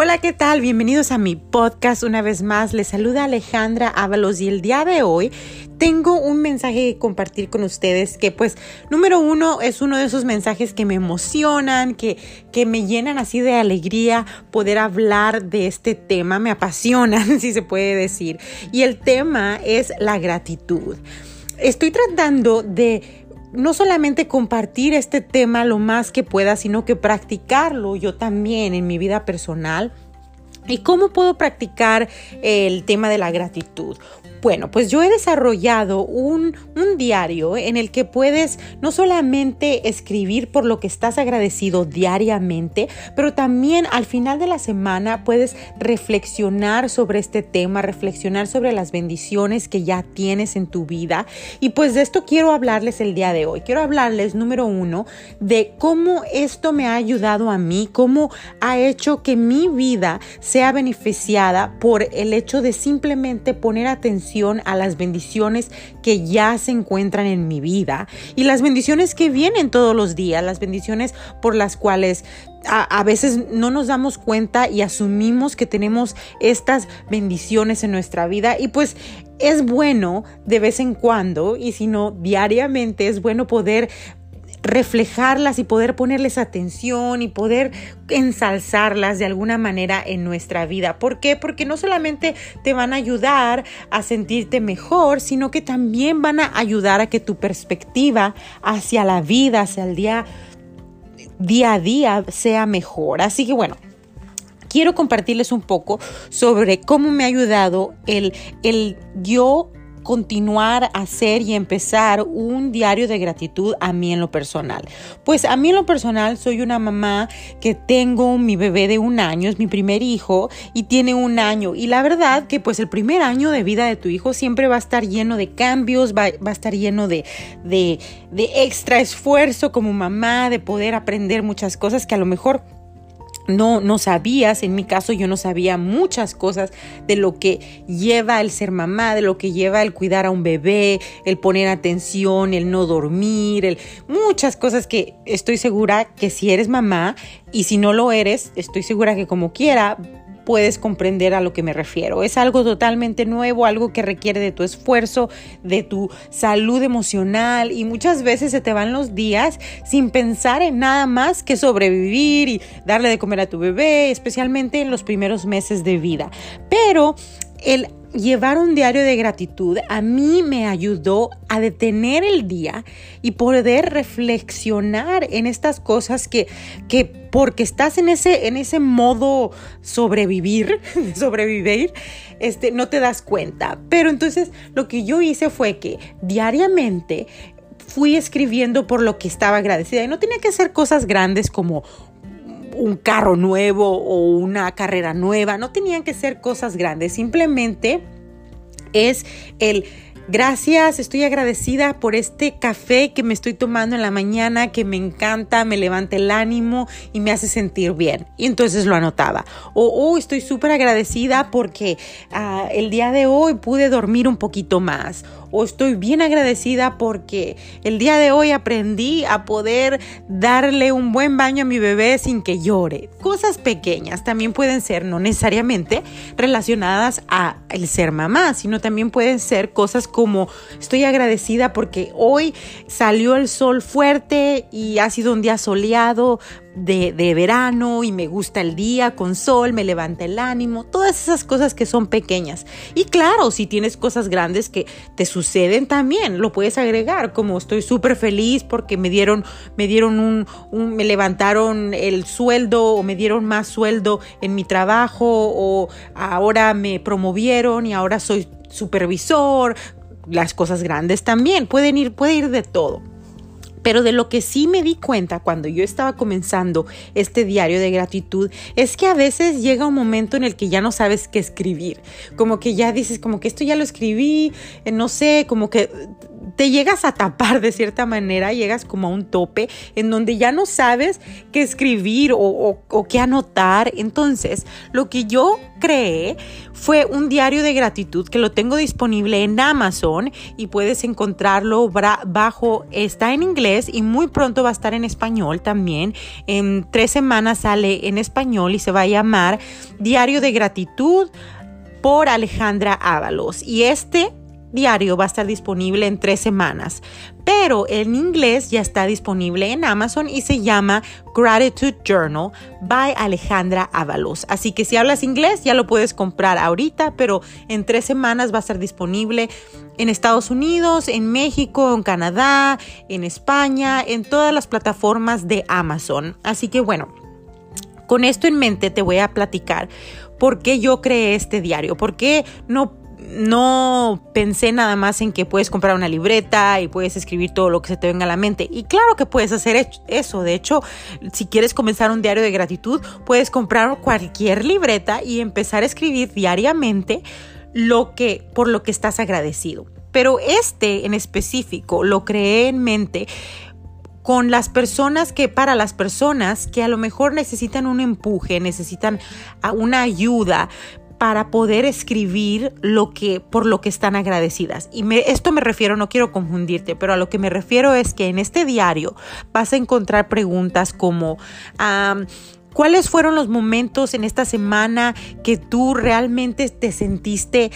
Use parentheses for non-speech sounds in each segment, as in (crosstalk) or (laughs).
Hola, ¿qué tal? Bienvenidos a mi podcast una vez más. Les saluda Alejandra Ábalos y el día de hoy tengo un mensaje que compartir con ustedes que pues número uno es uno de esos mensajes que me emocionan, que, que me llenan así de alegría poder hablar de este tema, me apasionan (laughs) si se puede decir. Y el tema es la gratitud. Estoy tratando de no solamente compartir este tema lo más que pueda, sino que practicarlo yo también en mi vida personal. ¿Y cómo puedo practicar el tema de la gratitud? Bueno, pues yo he desarrollado un, diario en el que puedes no solamente escribir por lo que estás agradecido diariamente, pero también al final de la semana puedes reflexionar sobre este tema, reflexionar sobre las bendiciones que ya tienes en tu vida. Y pues de esto quiero hablarles el día de hoy. Quiero hablarles, número uno, de cómo esto me ha ayudado a mí, cómo ha hecho que mi vida sea beneficiada por el hecho de simplemente poner atención a las bendiciones que ya se encuentran en mi vida y las bendiciones que vienen todos los días, las bendiciones por las cuales a, veces no nos damos cuenta y asumimos que tenemos estas bendiciones en nuestra vida. Y pues es bueno de vez en cuando y si no diariamente es bueno poder reflejarlas y poder ponerles atención y poder ensalzarlas de alguna manera en nuestra vida. ¿Por qué? Porque no solamente te van a ayudar a sentirte mejor, sino que también van a ayudar a que tu perspectiva hacia la vida, hacia el día, día a día sea mejor. Así que bueno, quiero compartirles un poco sobre cómo me ha ayudado el, el yo continuar a hacer y empezar un diario de gratitud a mí en lo personal? Pues a mí en lo personal soy una mamá que tengo mi bebé de un año, es mi primer hijo y tiene un año. Y la verdad que pues el primer año de vida de tu hijo siempre va a estar lleno de cambios, va, a estar lleno de, de, de extra esfuerzo como mamá, de poder aprender muchas cosas que a lo mejor no, no sabías, en mi caso yo no sabía muchas cosas de lo que lleva el ser mamá, de lo que lleva el cuidar a un bebé, el poner atención, el no dormir, el, muchas cosas que estoy segura que si eres mamá y si no lo eres, estoy segura que como quiera puedes comprender a lo que me refiero. Es algo totalmente nuevo, algo que requiere de tu esfuerzo, de tu salud emocional y muchas veces se te van los días sin pensar en nada más que sobrevivir y darle de comer a tu bebé, especialmente en los primeros meses de vida. Pero el llevar un diario de gratitud a mí me ayudó a detener el día y poder reflexionar en estas cosas que, que porque estás en ese, en ese modo sobrevivir, (laughs) sobrevivir, este, no te das cuenta. Pero entonces lo que yo hice fue que diariamente fui escribiendo por lo que estaba agradecida y no tenía que hacer cosas grandes como un carro nuevo o una carrera nueva, no tenían que ser cosas grandes, simplemente es el Gracias, estoy agradecida por este café que me estoy tomando en la mañana, que me encanta, me levanta el ánimo y me hace sentir bien. Y entonces lo anotaba. O oh, estoy súper agradecida porque ah, el día de hoy pude dormir un poquito más o estoy bien agradecida porque el día de hoy aprendí a poder darle un buen baño a mi bebé sin que llore. Cosas pequeñas también pueden ser no necesariamente relacionadas a el ser mamá, sino también pueden ser cosas como estoy agradecida porque hoy salió el sol fuerte y ha sido un día soleado, de, verano y me gusta el día con sol, me levanta el ánimo, todas esas cosas que son pequeñas. Y claro, si tienes cosas grandes que te suceden también, lo puedes agregar, como estoy súper feliz porque me dieron, me dieron un, un, me levantaron el sueldo o me dieron más sueldo en mi trabajo o ahora me promovieron y ahora soy supervisor, las cosas grandes también, pueden ir, puede ir de todo. Pero de lo que sí me di cuenta cuando yo estaba comenzando este diario de gratitud es que a veces llega un momento en el que ya no sabes qué escribir. Como que ya dices, como que esto ya lo escribí, eh, no sé, como que te llegas a tapar de cierta manera, llegas como a un tope en donde ya no sabes qué escribir o, qué anotar. Entonces, lo que yo creé fue un diario de gratitud que lo tengo disponible en Amazon y puedes encontrarlo bajo, está en inglés y muy pronto va a estar en español también. En tres semanas sale en español y se va a llamar Diario de Gratitud por Alejandra Ábalos. Y este diario va a estar disponible en tres semanas, pero en inglés ya está disponible en Amazon y se llama Gratitude Journal by Alejandra Ábalos. Así que si hablas inglés ya lo puedes comprar ahorita, pero en tres semanas va a estar disponible en Estados Unidos, en México, en Canadá, en España, en todas las plataformas de Amazon. Así que bueno, con esto en mente te voy a platicar por qué yo creé este diario, por qué no no pensé nada más en que puedes comprar una libreta y puedes escribir todo lo que se te venga a la mente. Y claro que puedes hacer eso. De hecho, si quieres comenzar un diario de gratitud, puedes comprar cualquier libreta y empezar a escribir diariamente lo que por lo que estás agradecido. Pero este en específico lo creé en mente con las personas que, para las personas que a lo mejor necesitan un empuje, necesitan una ayuda, para poder escribir lo que por lo que están agradecidas. Y me, esto me refiero, no quiero confundirte, pero a lo que me refiero es que en este diario vas a encontrar preguntas como ¿Cuáles fueron los momentos en esta semana que tú realmente te sentiste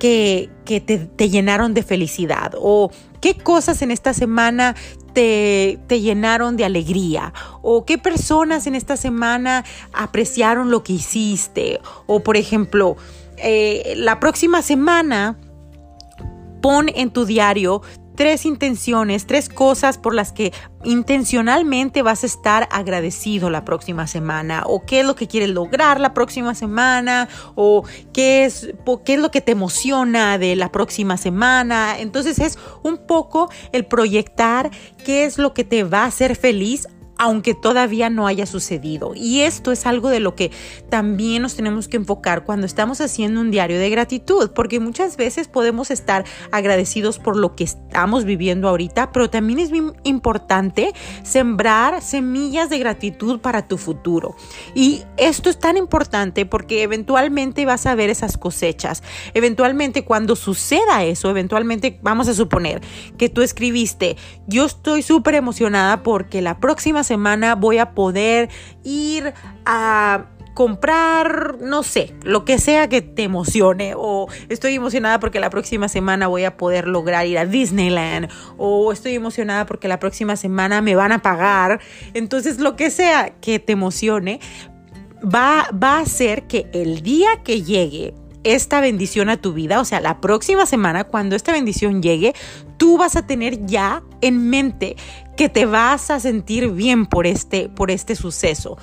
que, te, te, llenaron de felicidad? ¿O qué cosas en esta semana te, llenaron de alegría? ¿O qué personas en esta semana apreciaron lo que hiciste? O por ejemplo, eh, la próxima semana pon en tu diario tres intenciones, tres cosas por las que intencionalmente vas a estar agradecido la próxima semana o qué es lo que quieres lograr la próxima semana o qué es, qué es lo que te emociona de la próxima semana. Entonces es un poco el proyectar qué es lo que te va a hacer feliz aunque todavía no haya sucedido. Y esto es algo de lo que también nos tenemos que enfocar cuando estamos haciendo un diario de gratitud, porque muchas veces podemos estar agradecidos por lo que estamos viviendo ahorita, pero también es importante sembrar semillas de gratitud para tu futuro. Y esto es tan importante porque eventualmente vas a ver esas cosechas. Eventualmente cuando suceda eso, eventualmente vamos a suponer que tú escribiste, yo estoy súper emocionada porque la próxima semana voy a poder ir a comprar, no sé, lo que sea que te emocione o estoy emocionada porque la próxima semana voy a poder lograr ir a Disneyland o estoy emocionada porque la próxima semana me van a pagar. Entonces, lo que sea que te emocione va, va a hacer que el día que llegue esta bendición a tu vida, o sea, la próxima semana cuando esta bendición llegue, tú vas a tener ya en mente que te vas a sentir bien por este, por este suceso.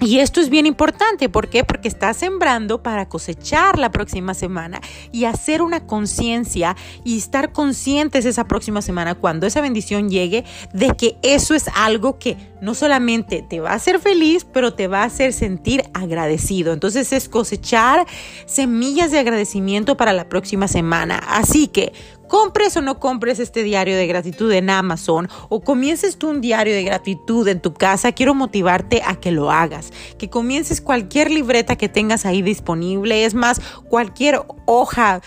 Y esto es bien importante, ¿por qué? Porque estás sembrando para cosechar la próxima semana y hacer una conciencia y estar conscientes esa próxima semana cuando esa bendición llegue de que eso es algo que no solamente te va a hacer feliz, pero te va a hacer sentir agradecido. Entonces es cosechar semillas de agradecimiento para la próxima semana. Así que compres o no compres este diario de gratitud en Amazon o comiences tú un diario de gratitud en tu casa, quiero motivarte a que lo hagas, que comiences cualquier libreta que tengas ahí disponible, es más, cualquier hoja,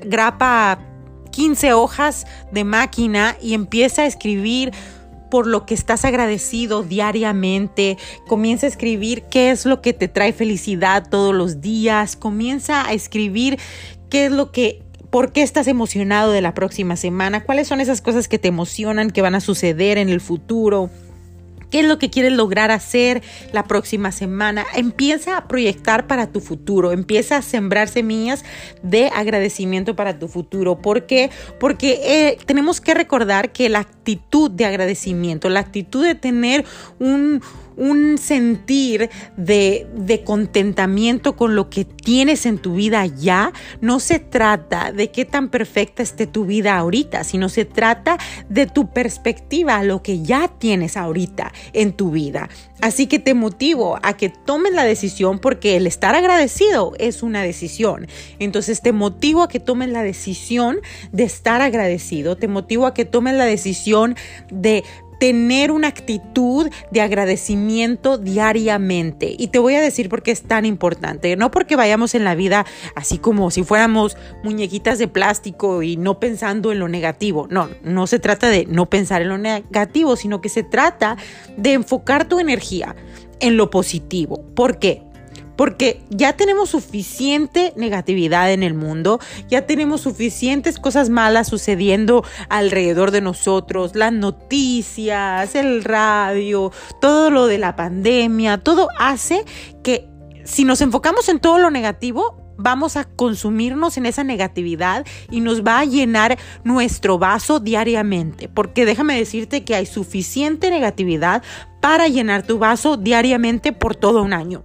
grapa 15 hojas de máquina y empieza a escribir por lo que estás agradecido diariamente. Comienza a escribir qué es lo que te trae felicidad todos los días. Comienza a escribir qué es lo que ¿Por qué estás emocionado de la próxima semana? ¿Cuáles son esas cosas que te emocionan, que van a suceder en el futuro? ¿Qué es lo que quieres lograr hacer la próxima semana? Empieza a proyectar para tu futuro, empieza a sembrar semillas de agradecimiento para tu futuro. ¿Por qué? Porque eh, tenemos que recordar que la actitud de agradecimiento, la actitud de tener un, un sentir de, de contentamiento con lo que tienes en tu vida ya, no se trata de qué tan perfecta esté tu vida ahorita, sino se trata de tu perspectiva, lo que ya tienes ahorita en tu vida. Así que te motivo a que tomes la decisión porque el estar agradecido es una decisión. Entonces te motivo a que tomes la decisión de estar agradecido, te motivo a que tomes la decisión de tener una actitud de agradecimiento diariamente. Y te voy a decir por qué es tan importante. No porque vayamos en la vida así como si fuéramos muñequitas de plástico y no pensando en lo negativo. No, no se trata de no pensar en lo negativo, sino que se trata de enfocar tu energía en lo positivo. ¿Por qué? Porque ya tenemos suficiente negatividad en el mundo, ya tenemos suficientes cosas malas sucediendo alrededor de nosotros, las noticias, el radio, todo lo de la pandemia, todo hace que si nos enfocamos en todo lo negativo, vamos a consumirnos en esa negatividad y nos va a llenar nuestro vaso diariamente. Porque déjame decirte que hay suficiente negatividad para llenar tu vaso diariamente por todo un año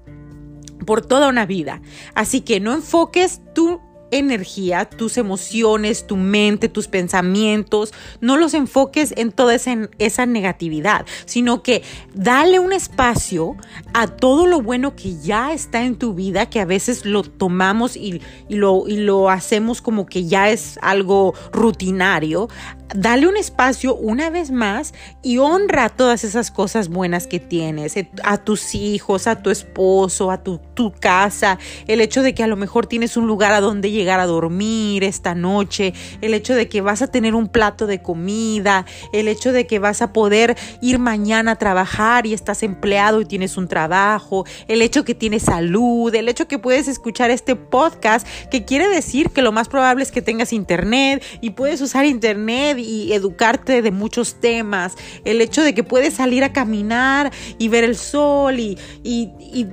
por toda una vida. Así que no enfoques tu energía, tus emociones, tu mente, tus pensamientos, no los enfoques en toda esa, negatividad, sino que dale un espacio a todo lo bueno que ya está en tu vida, que a veces lo tomamos y, lo, y lo hacemos como que ya es algo rutinario, dale un espacio una vez más y honra todas esas cosas buenas que tienes, eh, a tus hijos, a tu esposo, a tu, tu, casa, el hecho de que a lo mejor tienes un lugar a donde llegar a dormir esta noche, el hecho de que vas a tener un plato de comida, el hecho de que vas a poder ir mañana a trabajar y estás empleado y tienes un trabajo, el hecho que tienes salud, el hecho que puedes escuchar este podcast, que quiere decir que lo más probable es que tengas internet y puedes usar internet y educarte de muchos temas, el hecho de que puedes salir a caminar y ver el sol y, y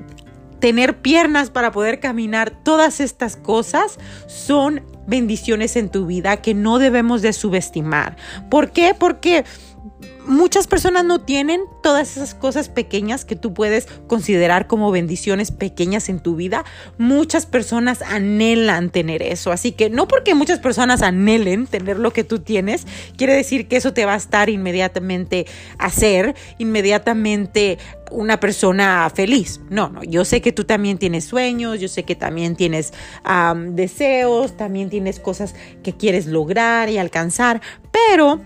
tener piernas para poder caminar, todas estas cosas son bendiciones en tu vida que no debemos de subestimar. ¿Por qué? Porque muchas personas no tienen todas esas cosas pequeñas que tú puedes considerar como bendiciones pequeñas en tu vida. Muchas personas anhelan tener eso. Así que no porque muchas personas anhelen tener lo que tú tienes, quiere decir que eso te va a estar inmediatamente hacer, inmediatamente una persona feliz. No, no, yo sé que tú también tienes sueños, yo sé que también tienes deseos, también tienes cosas que quieres lograr y alcanzar, pero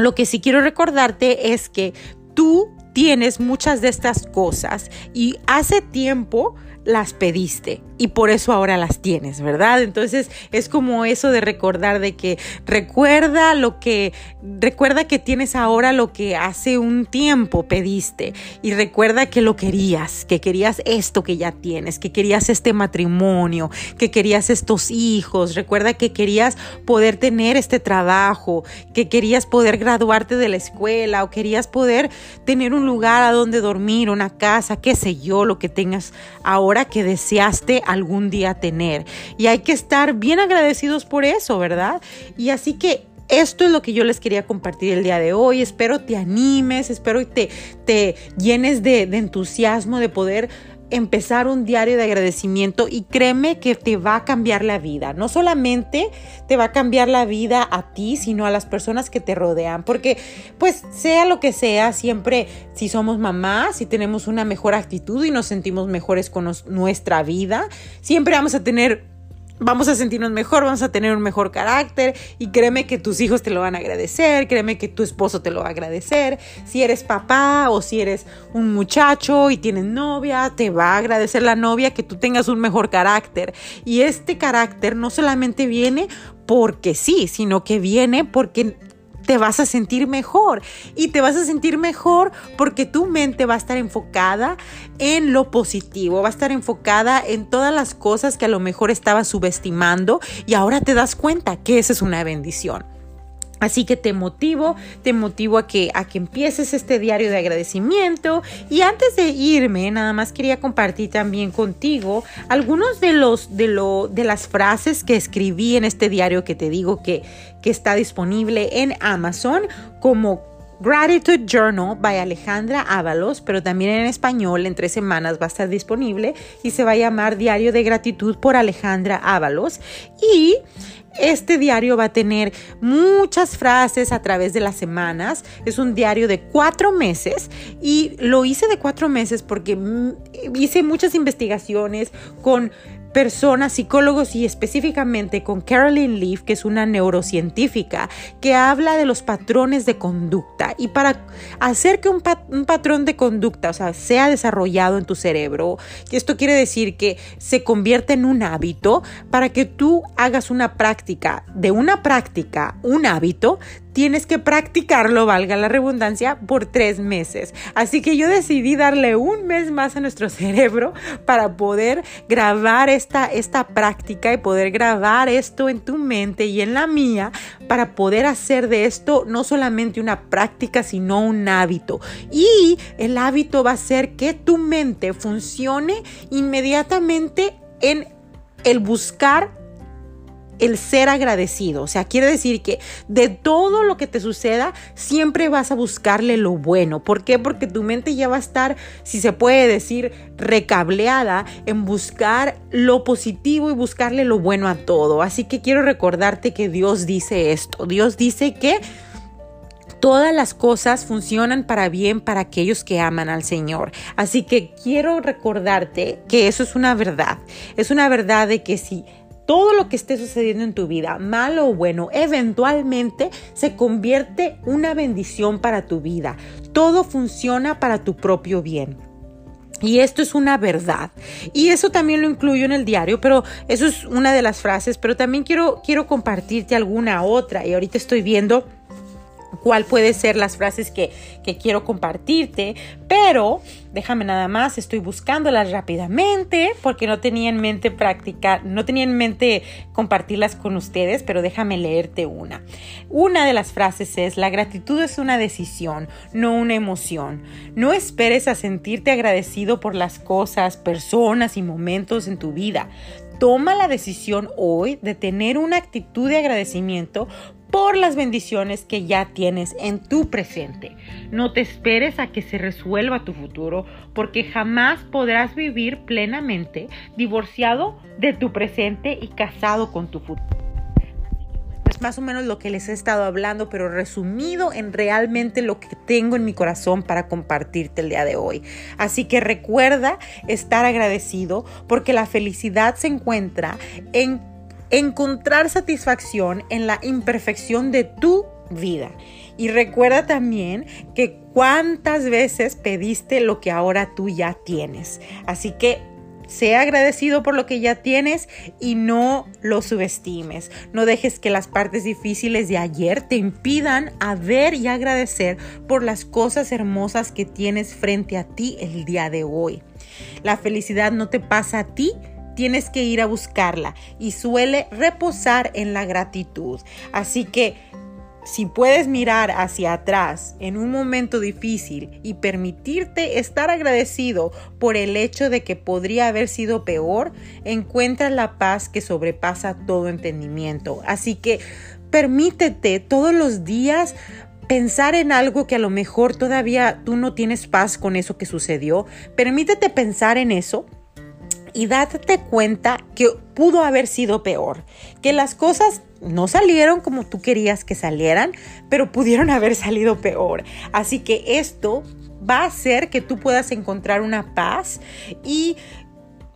lo que sí quiero recordarte es que tú tienes muchas de estas cosas y hace tiempo las pediste y por eso ahora las tienes, ¿verdad? Entonces es como eso de recordar de que recuerda lo que, recuerda que tienes ahora lo que hace un tiempo pediste y recuerda que lo querías, que querías esto que ya tienes, que querías este matrimonio, que querías estos hijos, recuerda que querías poder tener este trabajo, que querías poder graduarte de la escuela o querías poder tener un lugar a donde dormir, una casa, qué sé yo, lo que tengas ahora que deseaste algún día tener. Y hay que estar bien agradecidos por eso, ¿verdad? Y así que esto es lo que yo les quería compartir el día de hoy. Espero te animes, espero te, te llenes de, de entusiasmo de poder empezar un diario de agradecimiento y créeme que te va a cambiar la vida. No solamente te va a cambiar la vida a ti, sino a las personas que te rodean. Porque pues sea lo que sea, siempre si somos mamás, si tenemos una mejor actitud y nos sentimos mejores con nuestra vida, siempre vamos a tener vamos a sentirnos mejor, vamos a tener un mejor carácter y créeme que tus hijos te lo van a agradecer, créeme que tu esposo te lo va a agradecer. Si eres papá o si eres un muchacho y tienes novia, te va a agradecer la novia que tú tengas un mejor carácter. Y este carácter no solamente viene porque sí, sino que viene porque te vas a sentir mejor. Y te vas a sentir mejor porque tu mente va a estar enfocada en lo positivo, va a estar enfocada en todas las cosas que a lo mejor estabas subestimando y ahora te das cuenta que esa es una bendición. Así que te motivo, te motivo a que, a que empieces este diario de agradecimiento. Y antes de irme, nada más quería compartir también contigo algunos de los de lo de las frases que escribí en este diario que te digo que, que está disponible en Amazon como Gratitude Journal by Alejandra Ábalos, pero también en español en tres semanas va a estar disponible y se va a llamar Diario de Gratitud por Alejandra Ábalos. Y este diario va a tener muchas frases a través de las semanas. Es un diario de cuatro meses y lo hice de cuatro meses porque mm, hice muchas investigaciones con personas, psicólogos y específicamente con Carolyn Leaf, que es una neurocientífica, que habla de los patrones de conducta. Y para hacer que un, patrón de conducta, o sea, sea desarrollado en tu cerebro, esto quiere decir que se convierte en un hábito, para que tú hagas una práctica, de una práctica, un hábito, tienes que practicarlo, valga la redundancia, por tres meses. Así que yo decidí darle un mes más a nuestro (laughs) cerebro para poder grabar esta, esta práctica y poder grabar esto en tu mente y en la mía para poder hacer de esto no solamente una práctica, sino un hábito. Y el hábito va a ser que tu mente funcione inmediatamente en el buscar el ser agradecido. O sea, quiere decir que de todo lo que te suceda, siempre vas a buscarle lo bueno. ¿Por qué? Porque tu mente ya va a estar, si se puede decir, recableada en buscar lo positivo y buscarle lo bueno a todo. Así que quiero recordarte que Dios dice esto. Dios dice que... Todas las cosas funcionan para bien para aquellos que aman al Señor. Así que quiero recordarte que eso es una verdad. Es una verdad de que si todo lo que esté sucediendo en tu vida, malo o bueno, eventualmente se convierte una bendición para tu vida. Todo funciona para tu propio bien. Y esto es una verdad. Y eso también lo incluyo en el diario, pero eso es una de las frases, pero también quiero, quiero compartirte alguna otra. Y ahorita estoy viendo cuál puede ser las frases que, que, quiero compartirte, pero déjame nada más, estoy buscándolas rápidamente porque no tenía en mente practicar, no tenía en mente compartirlas con ustedes, pero déjame leerte una. Una de las frases es, la gratitud es una decisión, no una emoción. No esperes a sentirte agradecido por las cosas, personas y momentos en tu vida. Toma la decisión hoy de tener una actitud de agradecimiento por las bendiciones que ya tienes en tu presente. No te esperes a que se resuelva tu futuro porque jamás podrás vivir plenamente divorciado de tu presente y casado con tu futuro. Es más o menos lo que les he estado hablando, pero resumido en realmente lo que tengo en mi corazón para compartirte el día de hoy. Así que recuerda estar agradecido porque la felicidad se encuentra en encontrar satisfacción en la imperfección de tu vida. Y recuerda también que cuántas veces pediste lo que ahora tú ya tienes. Así que sea agradecido por lo que ya tienes y no lo subestimes. No dejes que las partes difíciles de ayer te impidan a ver y agradecer por las cosas hermosas que tienes frente a ti el día de hoy. La felicidad no te pasa a ti, tienes que ir a buscarla y suele reposar en la gratitud. Así que si puedes mirar hacia atrás en un momento difícil y permitirte estar agradecido por el hecho de que podría haber sido peor, encuentras la paz que sobrepasa todo entendimiento. Así que permítete todos los días pensar en algo que a lo mejor todavía tú no tienes paz con eso que sucedió. Permítete pensar en eso y date cuenta que pudo haber sido peor, que las cosas no salieron como tú querías que salieran, pero pudieron (laughs) haber salido peor. Así que esto va a hacer que tú puedas encontrar una paz y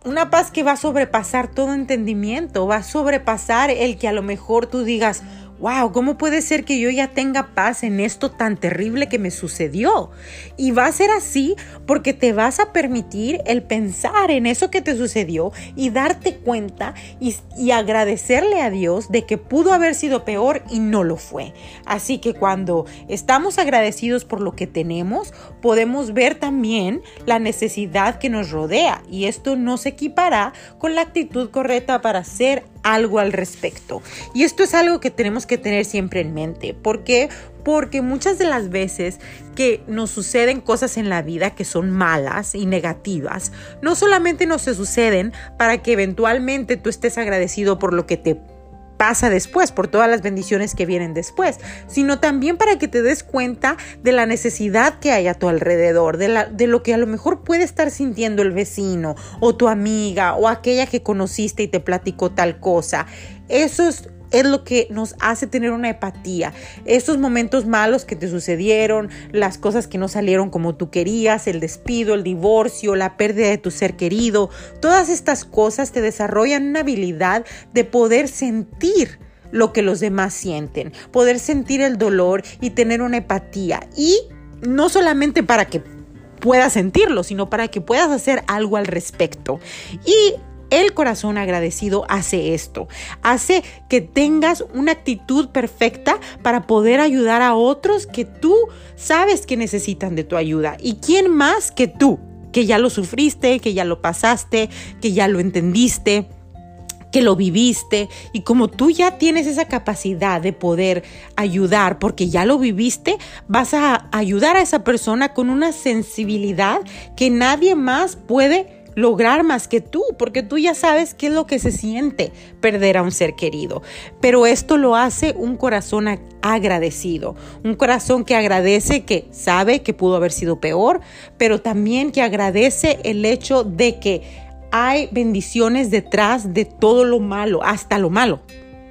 una paz que va a sobrepasar todo entendimiento, va a sobrepasar el que a lo mejor tú digas, wow, ¿cómo puede ser que yo ya tenga paz en esto tan terrible que me sucedió? Y va a ser así porque te vas a permitir el pensar en eso que te sucedió y darte cuenta y, agradecerle a Dios de que pudo haber sido peor y no lo fue. Así que cuando estamos agradecidos por lo que tenemos, podemos ver también la necesidad que nos rodea y esto no se equipará con la actitud correcta para ser algo al respecto. Y esto es algo que tenemos que tener siempre en mente. ¿Por qué? Porque muchas de las veces que nos suceden cosas en la vida que son malas y negativas, no solamente nos suceden para que eventualmente tú estés agradecido por lo que te pasa después, por todas las bendiciones que vienen después, sino también para que te des cuenta de la necesidad que hay a tu alrededor, de, lo que a lo mejor puede estar sintiendo el vecino o tu amiga o aquella que conociste y te platicó tal cosa. Eso es lo que nos hace tener una empatía. Estos momentos malos que te sucedieron, las cosas que no salieron como tú querías, el despido, el divorcio, la pérdida de tu ser querido, todas estas cosas te desarrollan una habilidad de poder sentir lo que los demás sienten, poder sentir el dolor y tener una empatía. Y no solamente para que puedas sentirlo, sino para que puedas hacer algo al respecto. Y el corazón agradecido hace esto, hace que tengas una actitud perfecta para poder ayudar a otros que tú sabes que necesitan de tu ayuda. ¿Y quién más que tú? Que ya lo sufriste, que ya lo pasaste, que ya lo entendiste que lo viviste y como tú ya tienes esa capacidad de poder ayudar porque ya lo viviste, vas a ayudar a esa persona con una sensibilidad que nadie más puede lograr más que tú, porque tú ya sabes qué es lo que se siente perder a un ser querido. Pero esto lo hace un corazón agradecido, un corazón que agradece que sabe que pudo haber sido peor, pero también que agradece el hecho de que hay bendiciones detrás de todo lo malo, hasta lo malo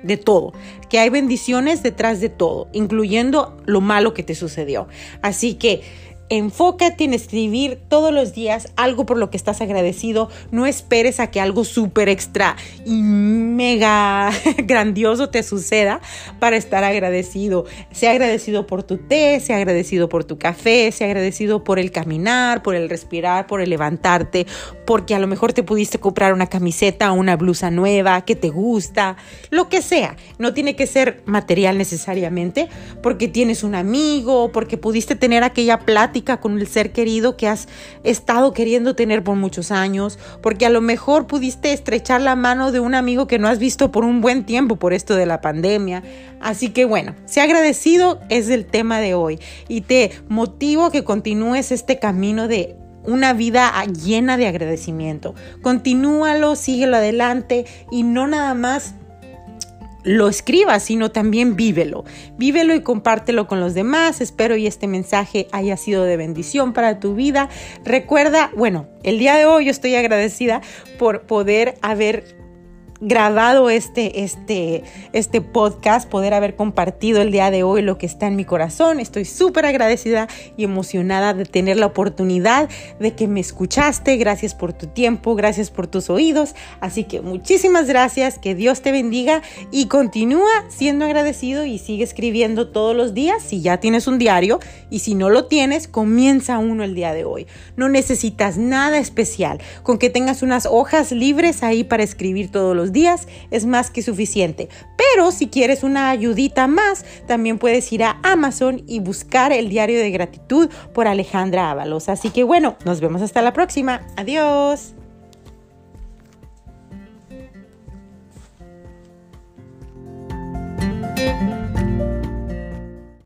de todo, que hay bendiciones detrás de todo, incluyendo lo malo que te sucedió. Así que Enfócate en escribir todos los días algo por lo que estás agradecido. No esperes a que algo súper extra y mega (laughs) grandioso te suceda para estar agradecido. Sea agradecido por tu té, sea agradecido por tu café, sea agradecido por el caminar, por el respirar, por el levantarte, porque a lo mejor te pudiste comprar una camiseta o una blusa nueva que te gusta, lo que sea. No tiene que ser material necesariamente, porque tienes un amigo, porque pudiste tener aquella plata con el ser querido que has estado queriendo tener por muchos años, porque a lo mejor pudiste estrechar la mano de un amigo que no has visto por un buen tiempo por esto de la pandemia. Así que bueno, sea agradecido es el tema de hoy y te motivo a que continúes este camino de una vida llena de agradecimiento. Continúalo, síguelo adelante y no nada más lo escribas, sino también vívelo. Vívelo y compártelo con los demás. Espero y este mensaje haya sido de bendición para tu vida. Recuerda, bueno, el día de hoy yo estoy agradecida por poder haber grabado este, este, este podcast, poder haber compartido el día de hoy lo que está en mi corazón. Estoy súper agradecida y emocionada de tener la oportunidad de que me escuchaste. Gracias por tu tiempo, gracias por tus oídos. Así que muchísimas gracias, que Dios te bendiga y continúa siendo agradecido y sigue escribiendo todos los días si ya tienes un diario y si no lo tienes, comienza uno el día de hoy. No necesitas nada especial, con que tengas unas hojas libres ahí para escribir todos los días es más que suficiente. Pero si quieres una ayudita más, también puedes ir a Amazon y buscar el diario de gratitud por Alejandra Ábalos. Así que bueno, nos vemos hasta la próxima. Adiós.